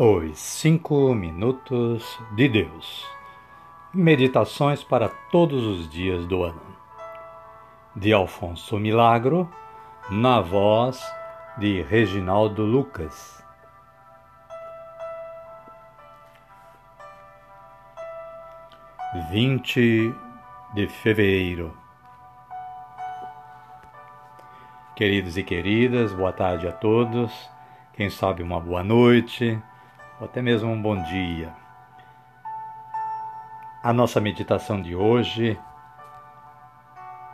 Os Cinco Minutos de Deus Meditações para todos os dias do ano. De Alfonso Milagro, na voz de Reginaldo Lucas. Vinte de fevereiro. Queridos e queridas, boa tarde a todos. Quem sabe uma boa noite ou até mesmo um bom dia. A nossa meditação de hoje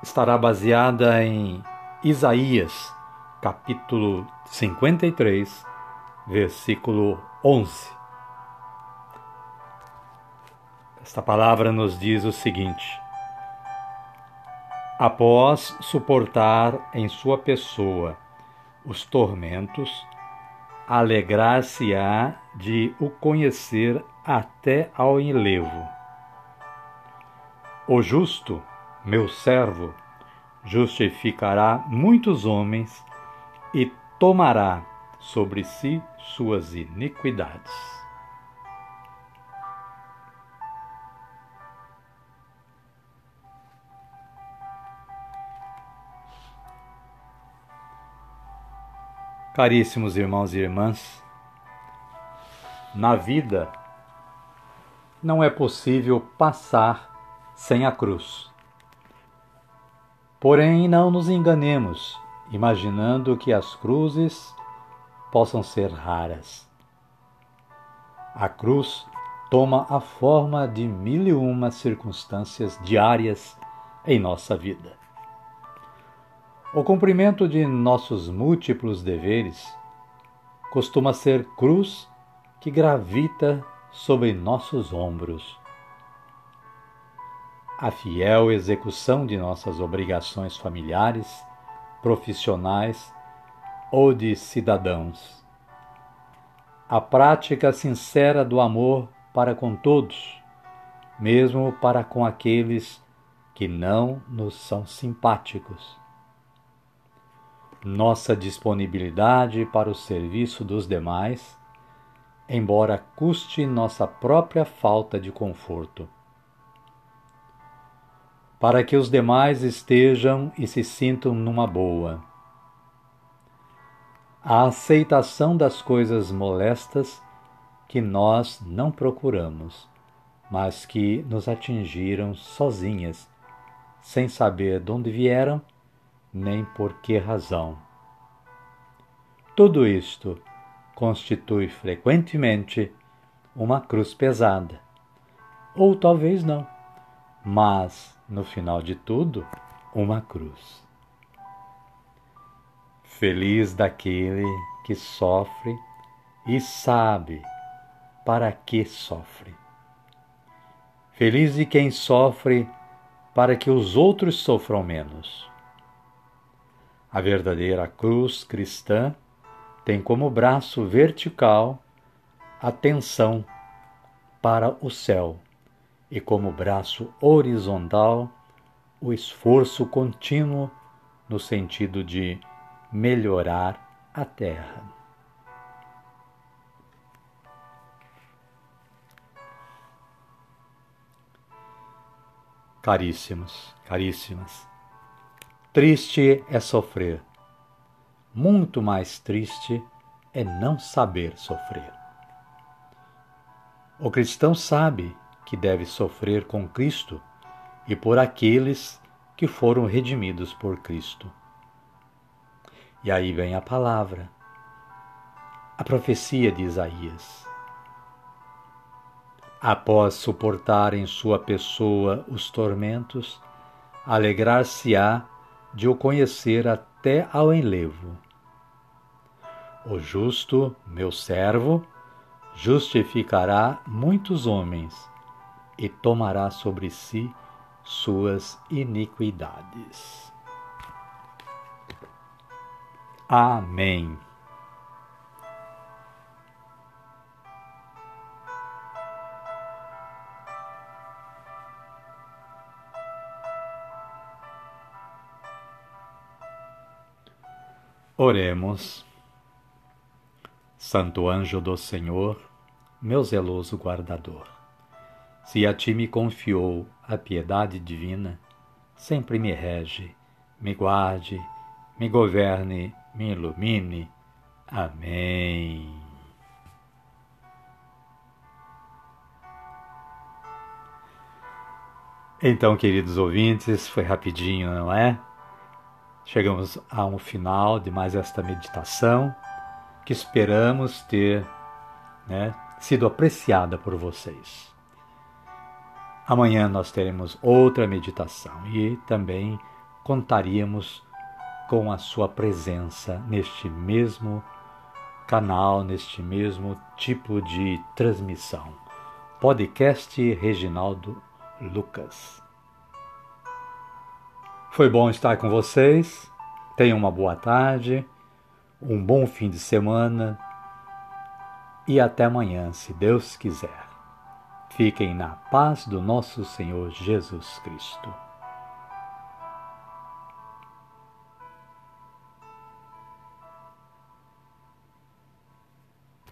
estará baseada em Isaías, capítulo 53, versículo 11. Esta palavra nos diz o seguinte: Após suportar em sua pessoa os tormentos, alegrar-se-á de o conhecer até ao enlevo. O justo, meu servo, justificará muitos homens e tomará sobre si suas iniquidades. Caríssimos irmãos e irmãs, na vida não é possível passar sem a cruz. Porém, não nos enganemos, imaginando que as cruzes possam ser raras. A cruz toma a forma de mil e uma circunstâncias diárias em nossa vida. O cumprimento de nossos múltiplos deveres costuma ser cruz que gravita sobre nossos ombros. A fiel execução de nossas obrigações familiares, profissionais ou de cidadãos. A prática sincera do amor para com todos, mesmo para com aqueles que não nos são simpáticos nossa disponibilidade para o serviço dos demais, embora custe nossa própria falta de conforto. Para que os demais estejam e se sintam numa boa. A aceitação das coisas molestas que nós não procuramos, mas que nos atingiram sozinhas, sem saber de onde vieram nem por que razão. Tudo isto constitui frequentemente uma cruz pesada, ou talvez não, mas, no final de tudo, uma cruz. Feliz daquele que sofre e sabe para que sofre. Feliz de quem sofre para que os outros sofram menos. A verdadeira cruz cristã tem como braço vertical a tensão para o céu e como braço horizontal o esforço contínuo no sentido de melhorar a terra. Caríssimos, caríssimas, Triste é sofrer. Muito mais triste é não saber sofrer. O cristão sabe que deve sofrer com Cristo e por aqueles que foram redimidos por Cristo. E aí vem a palavra, a profecia de Isaías. Após suportar em sua pessoa os tormentos, alegrar-se-á de o conhecer até ao enlevo. O justo, meu servo, justificará muitos homens e tomará sobre si suas iniquidades. Amém. Oremos. Santo anjo do Senhor, meu zeloso guardador. Se a ti me confiou a piedade divina, sempre me rege, me guarde, me governe, me ilumine. Amém. Então, queridos ouvintes, foi rapidinho, não é? Chegamos a um final de mais esta meditação que esperamos ter né, sido apreciada por vocês. Amanhã nós teremos outra meditação e também contaríamos com a sua presença neste mesmo canal, neste mesmo tipo de transmissão. Podcast Reginaldo Lucas. Foi bom estar com vocês. Tenham uma boa tarde, um bom fim de semana e até amanhã, se Deus quiser. Fiquem na paz do nosso Senhor Jesus Cristo.